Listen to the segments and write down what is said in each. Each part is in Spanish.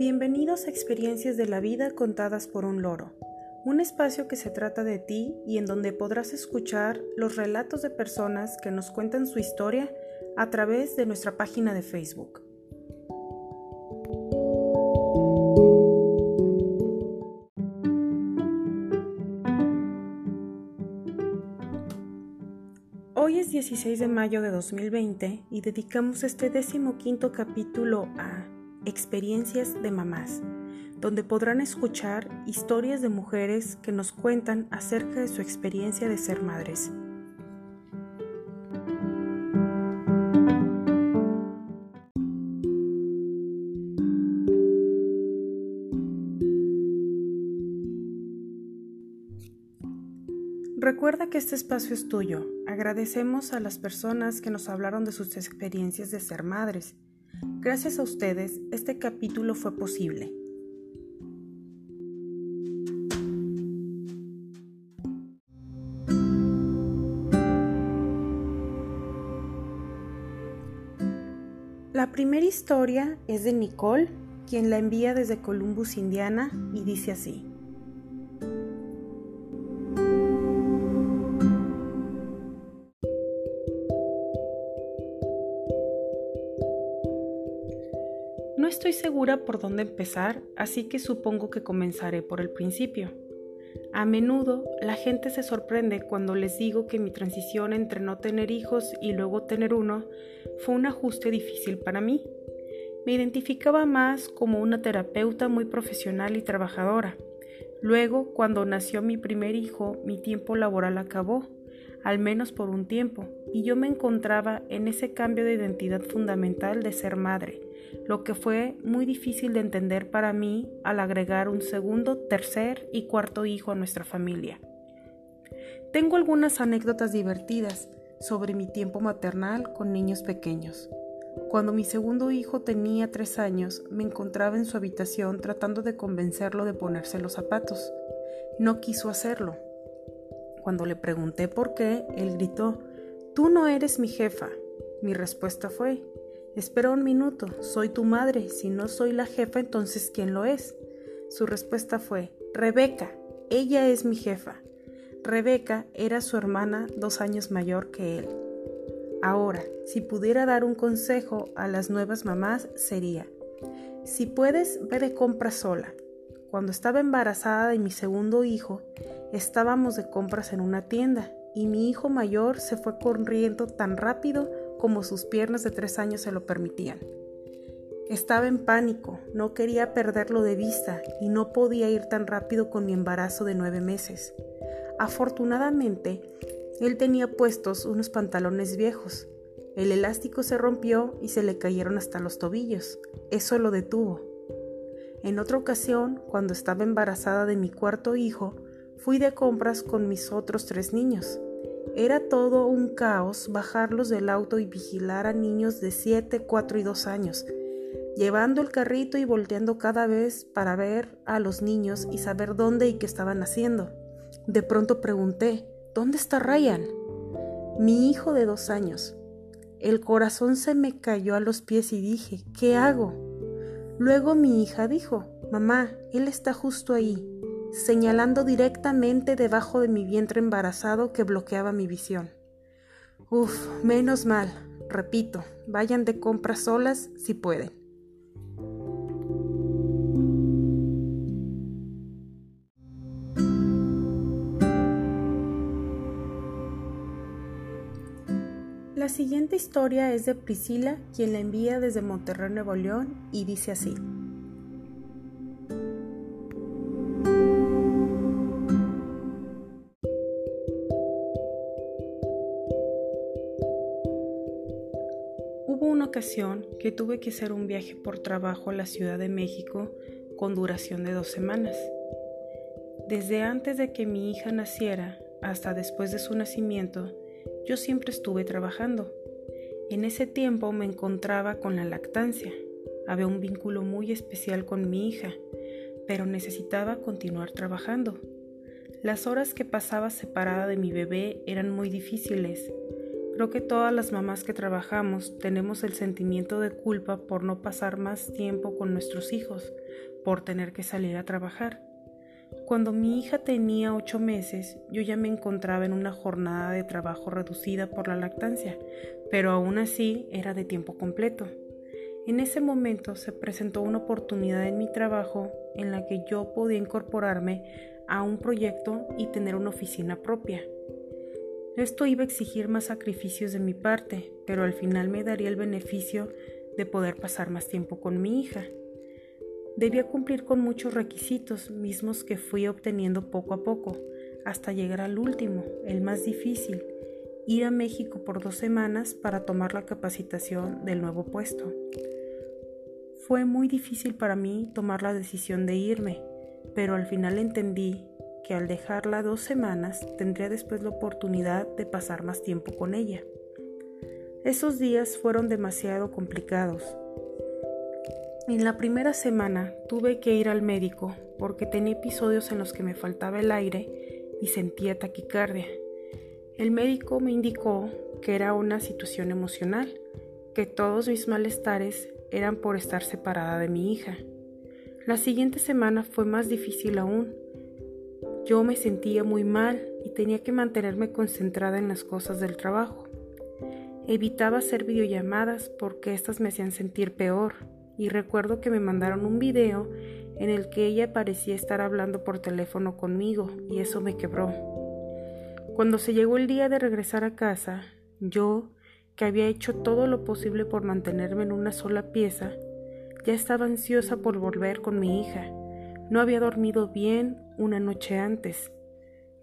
Bienvenidos a Experiencias de la Vida contadas por un loro, un espacio que se trata de ti y en donde podrás escuchar los relatos de personas que nos cuentan su historia a través de nuestra página de Facebook. Hoy es 16 de mayo de 2020 y dedicamos este décimo quinto capítulo a Experiencias de Mamás, donde podrán escuchar historias de mujeres que nos cuentan acerca de su experiencia de ser madres. Recuerda que este espacio es tuyo. Agradecemos a las personas que nos hablaron de sus experiencias de ser madres Gracias a ustedes, este capítulo fue posible. La primera historia es de Nicole, quien la envía desde Columbus, Indiana, y dice así. Segura por dónde empezar, así que supongo que comenzaré por el principio. A menudo la gente se sorprende cuando les digo que mi transición entre no tener hijos y luego tener uno fue un ajuste difícil para mí. Me identificaba más como una terapeuta muy profesional y trabajadora. Luego, cuando nació mi primer hijo, mi tiempo laboral acabó, al menos por un tiempo, y yo me encontraba en ese cambio de identidad fundamental de ser madre lo que fue muy difícil de entender para mí al agregar un segundo, tercer y cuarto hijo a nuestra familia. Tengo algunas anécdotas divertidas sobre mi tiempo maternal con niños pequeños. Cuando mi segundo hijo tenía tres años, me encontraba en su habitación tratando de convencerlo de ponerse los zapatos. No quiso hacerlo. Cuando le pregunté por qué, él gritó, Tú no eres mi jefa. Mi respuesta fue, Espera un minuto, soy tu madre, si no soy la jefa, entonces ¿quién lo es? Su respuesta fue, Rebeca, ella es mi jefa. Rebeca era su hermana dos años mayor que él. Ahora, si pudiera dar un consejo a las nuevas mamás sería, si puedes, ve de compras sola. Cuando estaba embarazada de mi segundo hijo, estábamos de compras en una tienda y mi hijo mayor se fue corriendo tan rápido como sus piernas de tres años se lo permitían. Estaba en pánico, no quería perderlo de vista y no podía ir tan rápido con mi embarazo de nueve meses. Afortunadamente, él tenía puestos unos pantalones viejos. El elástico se rompió y se le cayeron hasta los tobillos. Eso lo detuvo. En otra ocasión, cuando estaba embarazada de mi cuarto hijo, fui de compras con mis otros tres niños. Era todo un caos bajarlos del auto y vigilar a niños de 7, 4 y 2 años, llevando el carrito y volteando cada vez para ver a los niños y saber dónde y qué estaban haciendo. De pronto pregunté, ¿dónde está Ryan? Mi hijo de dos años. El corazón se me cayó a los pies y dije, ¿qué hago? Luego mi hija dijo, mamá, él está justo ahí señalando directamente debajo de mi vientre embarazado que bloqueaba mi visión. Uf, menos mal, repito, vayan de compras solas si pueden. La siguiente historia es de Priscila, quien la envía desde Monterrey, Nuevo León, y dice así. Que tuve que hacer un viaje por trabajo a la Ciudad de México con duración de dos semanas. Desde antes de que mi hija naciera hasta después de su nacimiento, yo siempre estuve trabajando. En ese tiempo me encontraba con la lactancia. Había un vínculo muy especial con mi hija, pero necesitaba continuar trabajando. Las horas que pasaba separada de mi bebé eran muy difíciles Creo que todas las mamás que trabajamos tenemos el sentimiento de culpa por no pasar más tiempo con nuestros hijos, por tener que salir a trabajar. Cuando mi hija tenía ocho meses, yo ya me encontraba en una jornada de trabajo reducida por la lactancia, pero aún así era de tiempo completo. En ese momento se presentó una oportunidad en mi trabajo en la que yo podía incorporarme a un proyecto y tener una oficina propia. Esto iba a exigir más sacrificios de mi parte, pero al final me daría el beneficio de poder pasar más tiempo con mi hija. Debía cumplir con muchos requisitos mismos que fui obteniendo poco a poco, hasta llegar al último, el más difícil, ir a México por dos semanas para tomar la capacitación del nuevo puesto. Fue muy difícil para mí tomar la decisión de irme, pero al final entendí que al dejarla dos semanas tendría después la oportunidad de pasar más tiempo con ella. Esos días fueron demasiado complicados. En la primera semana tuve que ir al médico porque tenía episodios en los que me faltaba el aire y sentía taquicardia. El médico me indicó que era una situación emocional, que todos mis malestares eran por estar separada de mi hija. La siguiente semana fue más difícil aún. Yo me sentía muy mal y tenía que mantenerme concentrada en las cosas del trabajo. Evitaba hacer videollamadas porque éstas me hacían sentir peor y recuerdo que me mandaron un video en el que ella parecía estar hablando por teléfono conmigo y eso me quebró. Cuando se llegó el día de regresar a casa, yo, que había hecho todo lo posible por mantenerme en una sola pieza, ya estaba ansiosa por volver con mi hija. No había dormido bien una noche antes.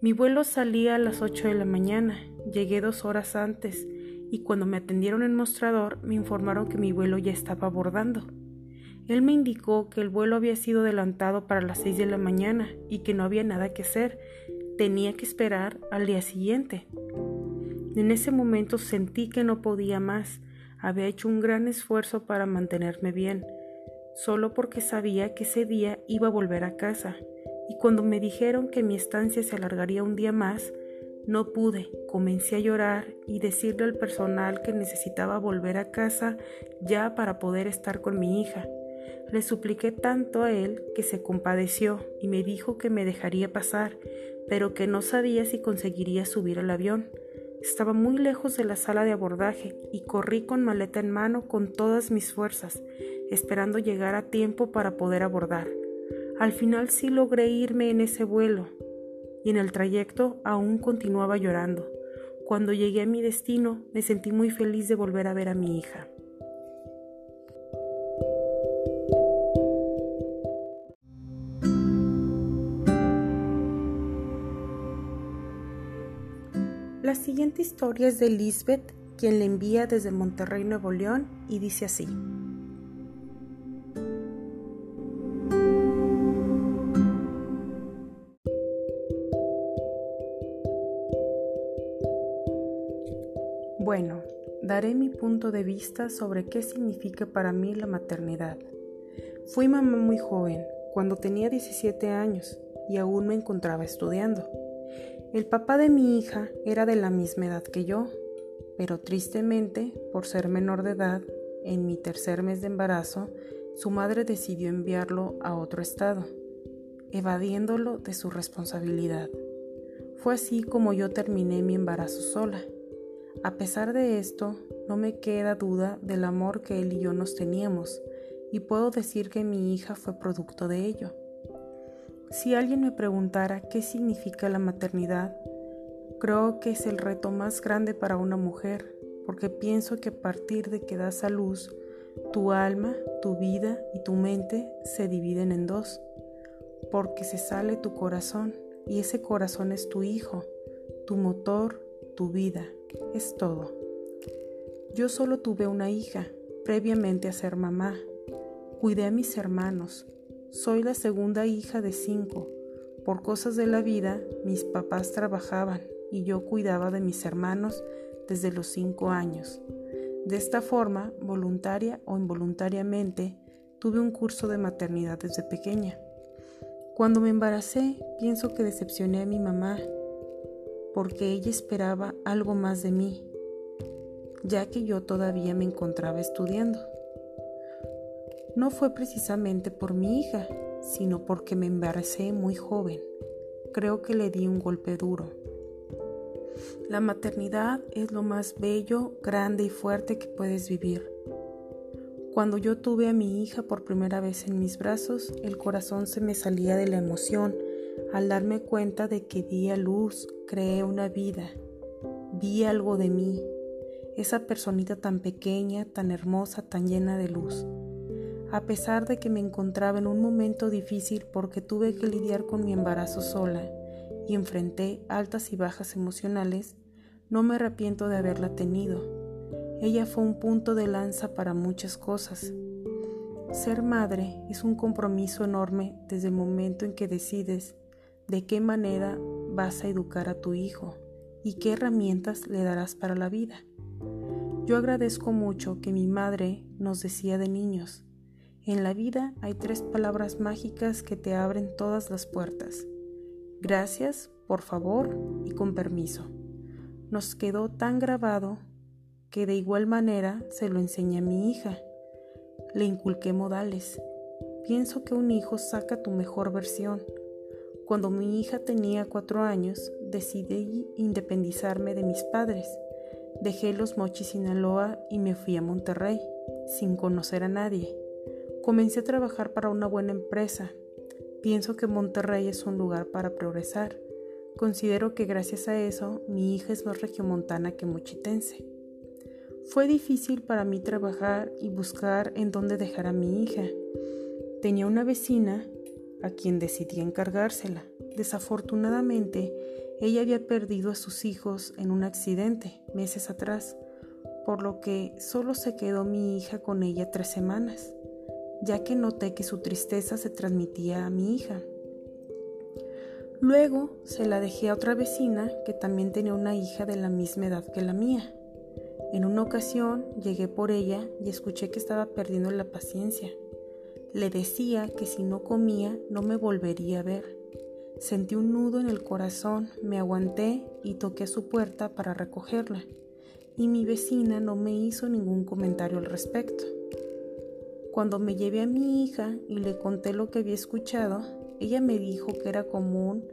Mi vuelo salía a las 8 de la mañana. Llegué dos horas antes y cuando me atendieron en mostrador me informaron que mi vuelo ya estaba abordando. Él me indicó que el vuelo había sido adelantado para las 6 de la mañana y que no había nada que hacer. Tenía que esperar al día siguiente. En ese momento sentí que no podía más. Había hecho un gran esfuerzo para mantenerme bien, solo porque sabía que ese día iba a volver a casa. Y cuando me dijeron que mi estancia se alargaría un día más, no pude, comencé a llorar y decirle al personal que necesitaba volver a casa ya para poder estar con mi hija. Le supliqué tanto a él que se compadeció y me dijo que me dejaría pasar, pero que no sabía si conseguiría subir al avión. Estaba muy lejos de la sala de abordaje y corrí con maleta en mano con todas mis fuerzas, esperando llegar a tiempo para poder abordar. Al final sí logré irme en ese vuelo y en el trayecto aún continuaba llorando. Cuando llegué a mi destino me sentí muy feliz de volver a ver a mi hija. La siguiente historia es de Lisbeth, quien le envía desde Monterrey, Nuevo León, y dice así. Daré mi punto de vista sobre qué significa para mí la maternidad. Fui mamá muy joven, cuando tenía 17 años, y aún me encontraba estudiando. El papá de mi hija era de la misma edad que yo, pero tristemente, por ser menor de edad, en mi tercer mes de embarazo, su madre decidió enviarlo a otro estado, evadiéndolo de su responsabilidad. Fue así como yo terminé mi embarazo sola. A pesar de esto, no me queda duda del amor que él y yo nos teníamos, y puedo decir que mi hija fue producto de ello. Si alguien me preguntara qué significa la maternidad, creo que es el reto más grande para una mujer, porque pienso que a partir de que das a luz, tu alma, tu vida y tu mente se dividen en dos, porque se sale tu corazón y ese corazón es tu hijo, tu motor, tu vida, es todo. Yo solo tuve una hija, previamente a ser mamá. Cuidé a mis hermanos, soy la segunda hija de cinco. Por cosas de la vida, mis papás trabajaban y yo cuidaba de mis hermanos desde los cinco años. De esta forma, voluntaria o involuntariamente, tuve un curso de maternidad desde pequeña. Cuando me embaracé, pienso que decepcioné a mi mamá, porque ella esperaba algo más de mí. ya que yo todavía me encontraba estudiando. No fue precisamente por mi hija, sino porque me embaracé muy joven. Creo que le di un golpe duro. La maternidad es lo más bello, grande y fuerte que puedes vivir. Cuando yo tuve a mi hija por primera vez en mis brazos, el corazón se me salía de la emoción al darme cuenta de que di a luz, creé una vida, vi algo de mí, esa personita tan pequeña, tan hermosa, tan llena de luz. A pesar de que me encontraba en un momento difícil porque tuve que lidiar con mi embarazo sola y enfrenté altas y bajas emocionales, no me arrepiento de haberla tenido ella fue un punto de lanza para muchas cosas. Ser madre es un compromiso enorme desde el momento en que decides de qué manera vas a educar a tu hijo y qué herramientas le darás para la vida. Yo agradezco mucho que mi madre nos decía de niños, en la vida hay tres palabras mágicas que te abren todas las puertas. Gracias, por favor y con permiso. Nos quedó tan grabado que de igual manera se lo enseñé a mi hija. Le inculqué modales. Pienso que un hijo saca tu mejor versión. Cuando mi hija tenía cuatro años, decidí independizarme de mis padres. Dejé los mochis Sinaloa y me fui a Monterrey, sin conocer a nadie. Comencé a trabajar para una buena empresa. Pienso que Monterrey es un lugar para progresar. Considero que gracias a eso mi hija es más regiomontana que mochitense. Fue difícil para mí trabajar y buscar en dónde dejar a mi hija. Tenía una vecina a quien decidí encargársela. Desafortunadamente, ella había perdido a sus hijos en un accidente meses atrás, por lo que solo se quedó mi hija con ella tres semanas, ya que noté que su tristeza se transmitía a mi hija. Luego se la dejé a otra vecina que también tenía una hija de la misma edad que la mía. En una ocasión llegué por ella y escuché que estaba perdiendo la paciencia. Le decía que si no comía no me volvería a ver. Sentí un nudo en el corazón, me aguanté y toqué a su puerta para recogerla, y mi vecina no me hizo ningún comentario al respecto. Cuando me llevé a mi hija y le conté lo que había escuchado, ella me dijo que era común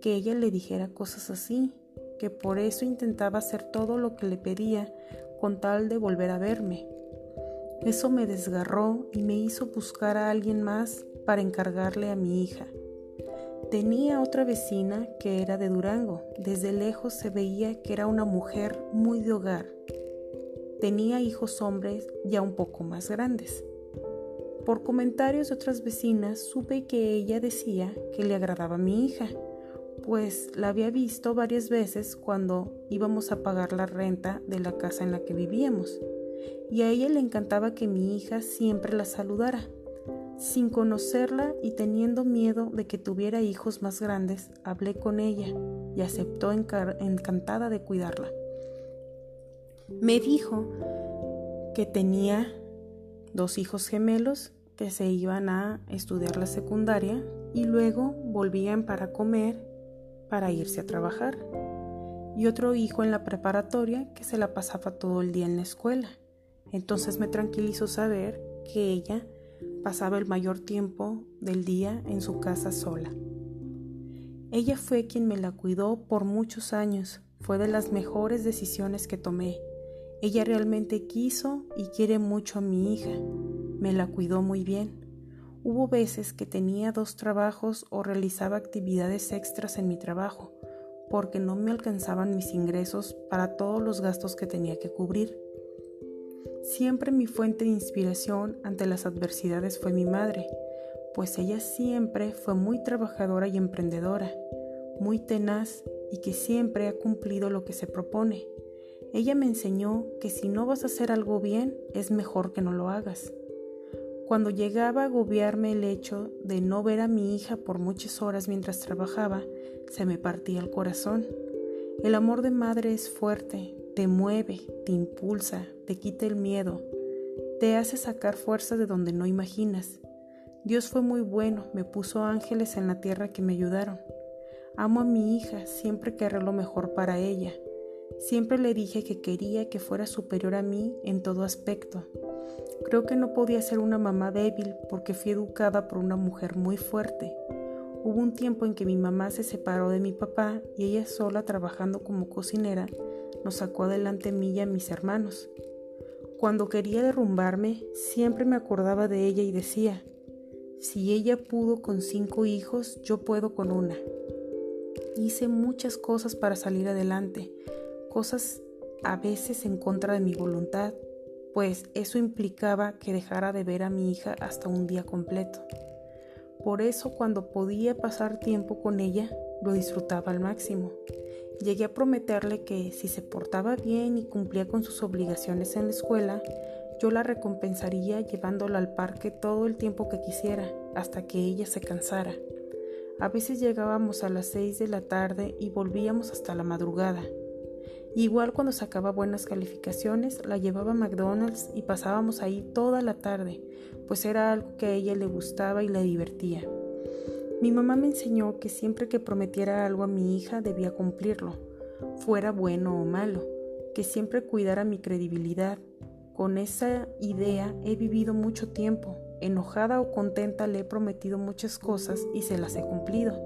que ella le dijera cosas así, que por eso intentaba hacer todo lo que le pedía con tal de volver a verme. Eso me desgarró y me hizo buscar a alguien más para encargarle a mi hija. Tenía otra vecina que era de Durango. Desde lejos se veía que era una mujer muy de hogar. Tenía hijos hombres ya un poco más grandes. Por comentarios de otras vecinas supe que ella decía que le agradaba a mi hija pues la había visto varias veces cuando íbamos a pagar la renta de la casa en la que vivíamos, y a ella le encantaba que mi hija siempre la saludara. Sin conocerla y teniendo miedo de que tuviera hijos más grandes, hablé con ella y aceptó encantada de cuidarla. Me dijo que tenía dos hijos gemelos que se iban a estudiar la secundaria y luego volvían para comer para irse a trabajar, y otro hijo en la preparatoria que se la pasaba todo el día en la escuela. Entonces me tranquilizó saber que ella pasaba el mayor tiempo del día en su casa sola. Ella fue quien me la cuidó por muchos años, fue de las mejores decisiones que tomé. Ella realmente quiso y quiere mucho a mi hija, me la cuidó muy bien. Hubo veces que tenía dos trabajos o realizaba actividades extras en mi trabajo, porque no me alcanzaban mis ingresos para todos los gastos que tenía que cubrir. Siempre mi fuente de inspiración ante las adversidades fue mi madre, pues ella siempre fue muy trabajadora y emprendedora, muy tenaz y que siempre ha cumplido lo que se propone. Ella me enseñó que si no vas a hacer algo bien, es mejor que no lo hagas. Cuando llegaba a agobiarme el hecho de no ver a mi hija por muchas horas mientras trabajaba, se me partía el corazón. El amor de madre es fuerte, te mueve, te impulsa, te quita el miedo, te hace sacar fuerza de donde no imaginas. Dios fue muy bueno, me puso ángeles en la tierra que me ayudaron. Amo a mi hija, siempre querré lo mejor para ella. Siempre le dije que quería que fuera superior a mí en todo aspecto. Creo que no podía ser una mamá débil porque fui educada por una mujer muy fuerte. Hubo un tiempo en que mi mamá se separó de mi papá y ella sola trabajando como cocinera nos sacó adelante a mí y a mis hermanos. Cuando quería derrumbarme, siempre me acordaba de ella y decía, si ella pudo con cinco hijos, yo puedo con una. Hice muchas cosas para salir adelante, cosas a veces en contra de mi voluntad, pues eso implicaba que dejara de ver a mi hija hasta un día completo. Por eso cuando podía pasar tiempo con ella, lo disfrutaba al máximo. Llegué a prometerle que si se portaba bien y cumplía con sus obligaciones en la escuela, yo la recompensaría llevándola al parque todo el tiempo que quisiera, hasta que ella se cansara. A veces llegábamos a las seis de la tarde y volvíamos hasta la madrugada. Igual cuando sacaba buenas calificaciones, la llevaba a McDonald's y pasábamos ahí toda la tarde, pues era algo que a ella le gustaba y le divertía. Mi mamá me enseñó que siempre que prometiera algo a mi hija debía cumplirlo, fuera bueno o malo, que siempre cuidara mi credibilidad. Con esa idea he vivido mucho tiempo, enojada o contenta le he prometido muchas cosas y se las he cumplido.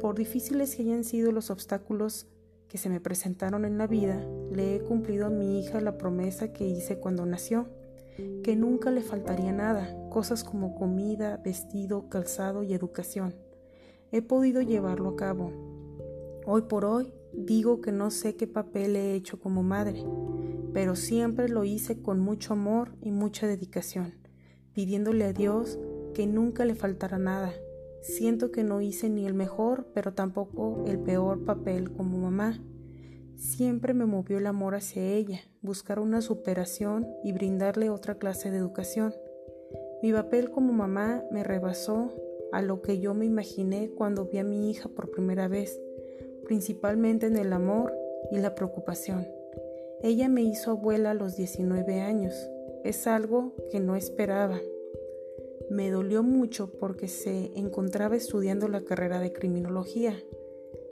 Por difíciles que hayan sido los obstáculos que se me presentaron en la vida, le he cumplido a mi hija la promesa que hice cuando nació que nunca le faltaría nada, cosas como comida, vestido, calzado y educación. He podido llevarlo a cabo. Hoy por hoy digo que no sé qué papel he hecho como madre, pero siempre lo hice con mucho amor y mucha dedicación, pidiéndole a Dios que nunca le faltara nada. Siento que no hice ni el mejor, pero tampoco el peor papel como mamá. Siempre me movió el amor hacia ella, buscar una superación y brindarle otra clase de educación. Mi papel como mamá me rebasó a lo que yo me imaginé cuando vi a mi hija por primera vez, principalmente en el amor y la preocupación. Ella me hizo abuela a los 19 años. Es algo que no esperaba. Me dolió mucho porque se encontraba estudiando la carrera de criminología.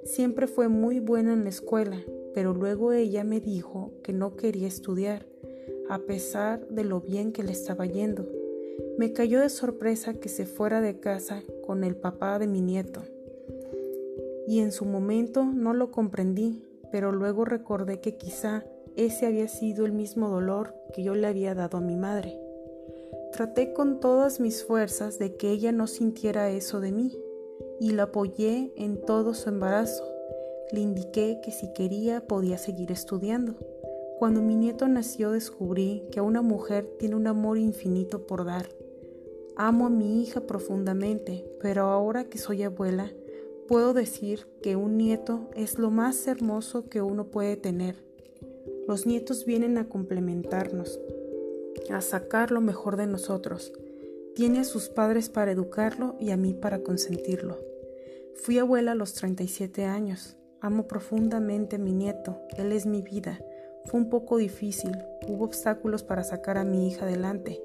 Siempre fue muy buena en la escuela, pero luego ella me dijo que no quería estudiar, a pesar de lo bien que le estaba yendo. Me cayó de sorpresa que se fuera de casa con el papá de mi nieto. Y en su momento no lo comprendí, pero luego recordé que quizá ese había sido el mismo dolor que yo le había dado a mi madre. Traté con todas mis fuerzas de que ella no sintiera eso de mí y la apoyé en todo su embarazo. Le indiqué que si quería podía seguir estudiando. Cuando mi nieto nació descubrí que una mujer tiene un amor infinito por dar. Amo a mi hija profundamente, pero ahora que soy abuela, puedo decir que un nieto es lo más hermoso que uno puede tener. Los nietos vienen a complementarnos, a sacar lo mejor de nosotros. Tiene a sus padres para educarlo y a mí para consentirlo. Fui abuela a los 37 años. Amo profundamente a mi nieto, él es mi vida. Fue un poco difícil, hubo obstáculos para sacar a mi hija adelante,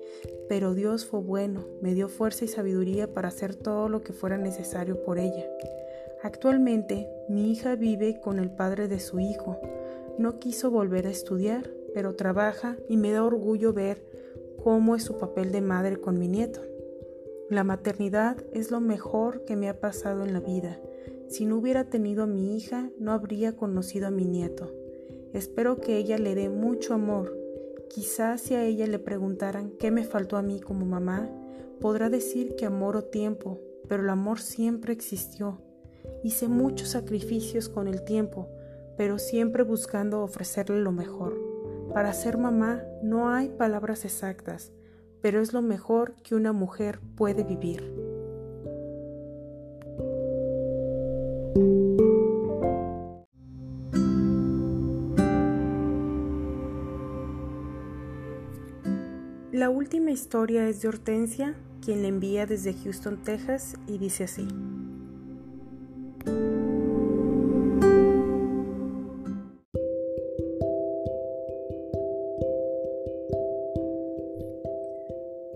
pero Dios fue bueno, me dio fuerza y sabiduría para hacer todo lo que fuera necesario por ella. Actualmente, mi hija vive con el padre de su hijo. No quiso volver a estudiar, pero trabaja y me da orgullo ver cómo es su papel de madre con mi nieto. La maternidad es lo mejor que me ha pasado en la vida. Si no hubiera tenido a mi hija, no habría conocido a mi nieto. Espero que ella le dé mucho amor. Quizás si a ella le preguntaran qué me faltó a mí como mamá, podrá decir que amor o tiempo, pero el amor siempre existió. Hice muchos sacrificios con el tiempo, pero siempre buscando ofrecerle lo mejor. Para ser mamá no hay palabras exactas, pero es lo mejor que una mujer puede vivir. La última historia es de Hortensia, quien la envía desde Houston, Texas, y dice así.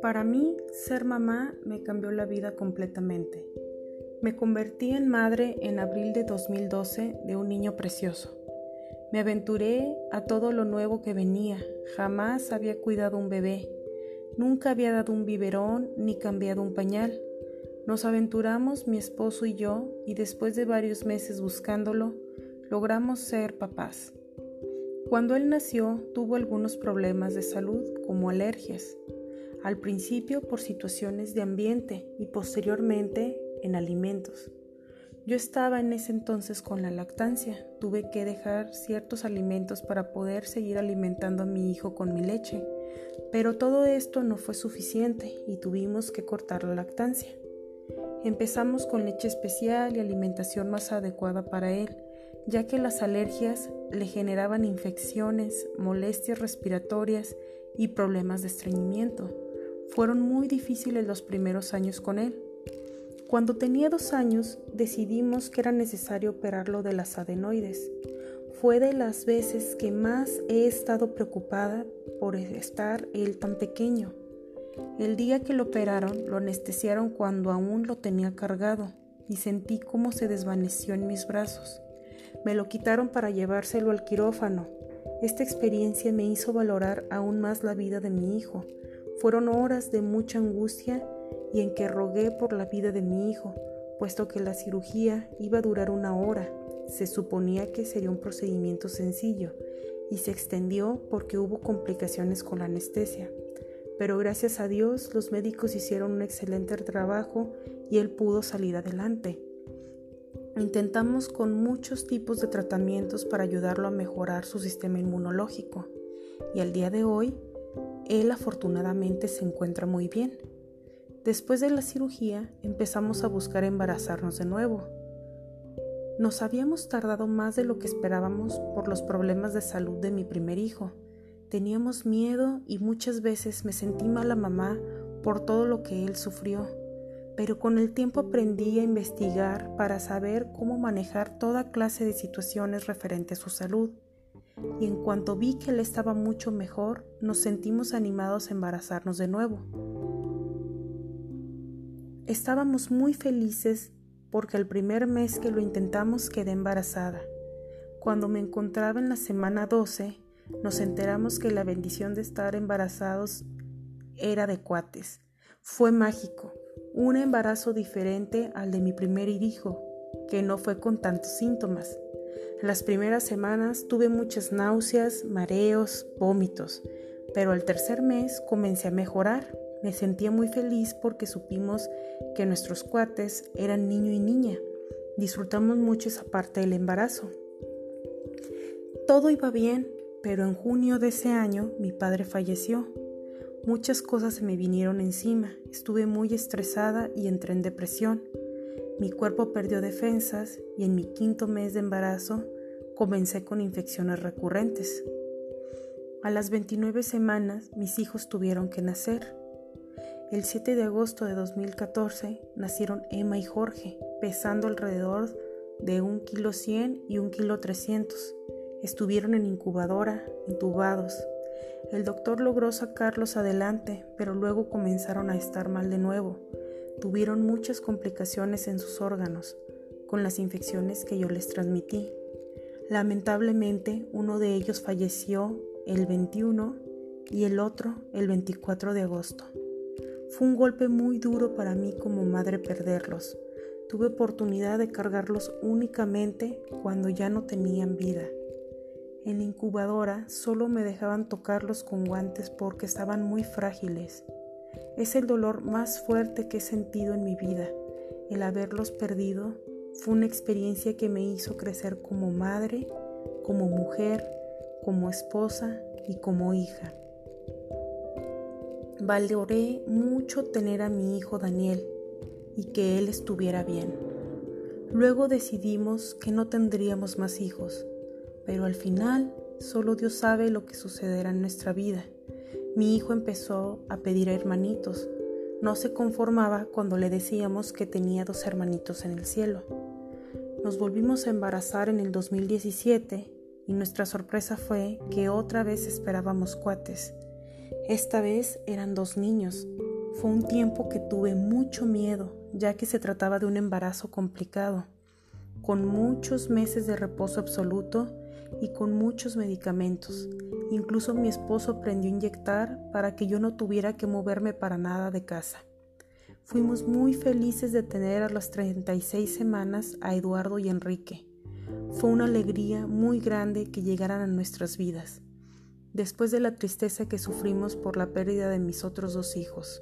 Para mí, ser mamá me cambió la vida completamente. Me convertí en madre en abril de 2012 de un niño precioso. Me aventuré a todo lo nuevo que venía. Jamás había cuidado un bebé. Nunca había dado un biberón ni cambiado un pañal. Nos aventuramos mi esposo y yo y después de varios meses buscándolo, logramos ser papás. Cuando él nació tuvo algunos problemas de salud como alergias, al principio por situaciones de ambiente y posteriormente en alimentos. Yo estaba en ese entonces con la lactancia, tuve que dejar ciertos alimentos para poder seguir alimentando a mi hijo con mi leche, pero todo esto no fue suficiente y tuvimos que cortar la lactancia. Empezamos con leche especial y alimentación más adecuada para él, ya que las alergias le generaban infecciones, molestias respiratorias y problemas de estreñimiento. Fueron muy difíciles los primeros años con él. Cuando tenía dos años decidimos que era necesario operarlo de las adenoides. Fue de las veces que más he estado preocupada por estar él tan pequeño. El día que lo operaron, lo anestesiaron cuando aún lo tenía cargado y sentí cómo se desvaneció en mis brazos. Me lo quitaron para llevárselo al quirófano. Esta experiencia me hizo valorar aún más la vida de mi hijo. Fueron horas de mucha angustia y en que rogué por la vida de mi hijo, puesto que la cirugía iba a durar una hora. Se suponía que sería un procedimiento sencillo y se extendió porque hubo complicaciones con la anestesia pero gracias a Dios los médicos hicieron un excelente trabajo y él pudo salir adelante. Intentamos con muchos tipos de tratamientos para ayudarlo a mejorar su sistema inmunológico y al día de hoy él afortunadamente se encuentra muy bien. Después de la cirugía empezamos a buscar embarazarnos de nuevo. Nos habíamos tardado más de lo que esperábamos por los problemas de salud de mi primer hijo Teníamos miedo y muchas veces me sentí mala mamá por todo lo que él sufrió, pero con el tiempo aprendí a investigar para saber cómo manejar toda clase de situaciones referentes a su salud. Y en cuanto vi que él estaba mucho mejor, nos sentimos animados a embarazarnos de nuevo. Estábamos muy felices porque el primer mes que lo intentamos quedé embarazada. Cuando me encontraba en la semana 12, nos enteramos que la bendición de estar embarazados era de cuates. Fue mágico, un embarazo diferente al de mi primer hijo, que no fue con tantos síntomas. Las primeras semanas tuve muchas náuseas, mareos, vómitos, pero al tercer mes comencé a mejorar. Me sentía muy feliz porque supimos que nuestros cuates eran niño y niña. Disfrutamos mucho esa parte del embarazo. Todo iba bien pero en junio de ese año mi padre falleció. Muchas cosas se me vinieron encima, estuve muy estresada y entré en depresión. Mi cuerpo perdió defensas y en mi quinto mes de embarazo comencé con infecciones recurrentes. A las 29 semanas mis hijos tuvieron que nacer. El 7 de agosto de 2014 nacieron Emma y Jorge, pesando alrededor de 1 kilo 100 y 1 kilo 300 Estuvieron en incubadora, intubados. El doctor logró sacarlos adelante, pero luego comenzaron a estar mal de nuevo. Tuvieron muchas complicaciones en sus órganos, con las infecciones que yo les transmití. Lamentablemente, uno de ellos falleció el 21 y el otro el 24 de agosto. Fue un golpe muy duro para mí como madre perderlos. Tuve oportunidad de cargarlos únicamente cuando ya no tenían vida. En la incubadora solo me dejaban tocarlos con guantes porque estaban muy frágiles. Es el dolor más fuerte que he sentido en mi vida. El haberlos perdido fue una experiencia que me hizo crecer como madre, como mujer, como esposa y como hija. Valoré mucho tener a mi hijo Daniel y que él estuviera bien. Luego decidimos que no tendríamos más hijos pero al final solo Dios sabe lo que sucederá en nuestra vida. Mi hijo empezó a pedir hermanitos. No se conformaba cuando le decíamos que tenía dos hermanitos en el cielo. Nos volvimos a embarazar en el 2017 y nuestra sorpresa fue que otra vez esperábamos cuates. Esta vez eran dos niños. Fue un tiempo que tuve mucho miedo, ya que se trataba de un embarazo complicado, con muchos meses de reposo absoluto y con muchos medicamentos. Incluso mi esposo aprendió a inyectar para que yo no tuviera que moverme para nada de casa. Fuimos muy felices de tener a las 36 semanas a Eduardo y Enrique. Fue una alegría muy grande que llegaran a nuestras vidas, después de la tristeza que sufrimos por la pérdida de mis otros dos hijos.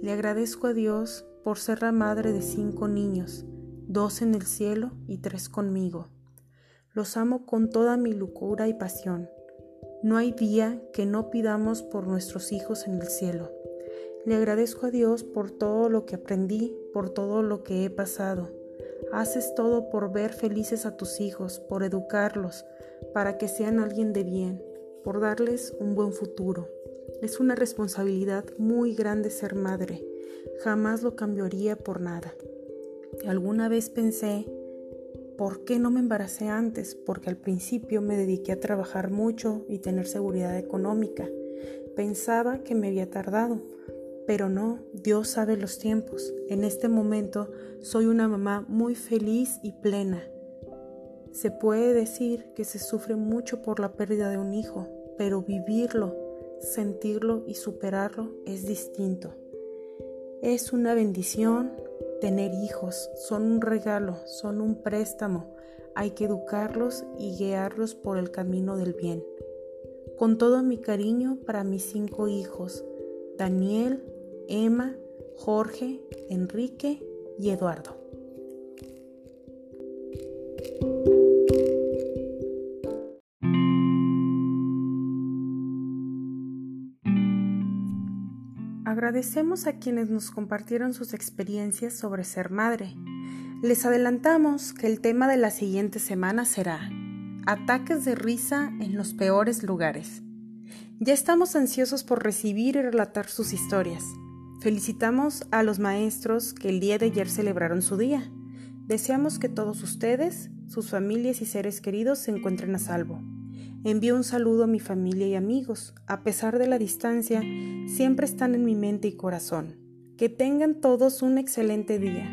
Le agradezco a Dios por ser la madre de cinco niños, dos en el cielo y tres conmigo. Los amo con toda mi locura y pasión. No hay día que no pidamos por nuestros hijos en el cielo. Le agradezco a Dios por todo lo que aprendí, por todo lo que he pasado. Haces todo por ver felices a tus hijos, por educarlos, para que sean alguien de bien, por darles un buen futuro. Es una responsabilidad muy grande ser madre. Jamás lo cambiaría por nada. Alguna vez pensé, ¿por qué no me embaracé antes? Porque al principio me dediqué a trabajar mucho y tener seguridad económica. Pensaba que me había tardado, pero no, Dios sabe los tiempos. En este momento soy una mamá muy feliz y plena. Se puede decir que se sufre mucho por la pérdida de un hijo, pero vivirlo, sentirlo y superarlo es distinto. Es una bendición tener hijos, son un regalo, son un préstamo. Hay que educarlos y guiarlos por el camino del bien. Con todo mi cariño para mis cinco hijos, Daniel, Emma, Jorge, Enrique y Eduardo. Agradecemos a quienes nos compartieron sus experiencias sobre ser madre. Les adelantamos que el tema de la siguiente semana será Ataques de risa en los peores lugares. Ya estamos ansiosos por recibir y relatar sus historias. Felicitamos a los maestros que el día de ayer celebraron su día. Deseamos que todos ustedes, sus familias y seres queridos se encuentren a salvo. Envío un saludo a mi familia y amigos. A pesar de la distancia, siempre están en mi mente y corazón. Que tengan todos un excelente día.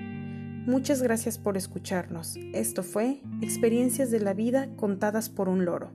Muchas gracias por escucharnos. Esto fue Experiencias de la Vida contadas por un loro.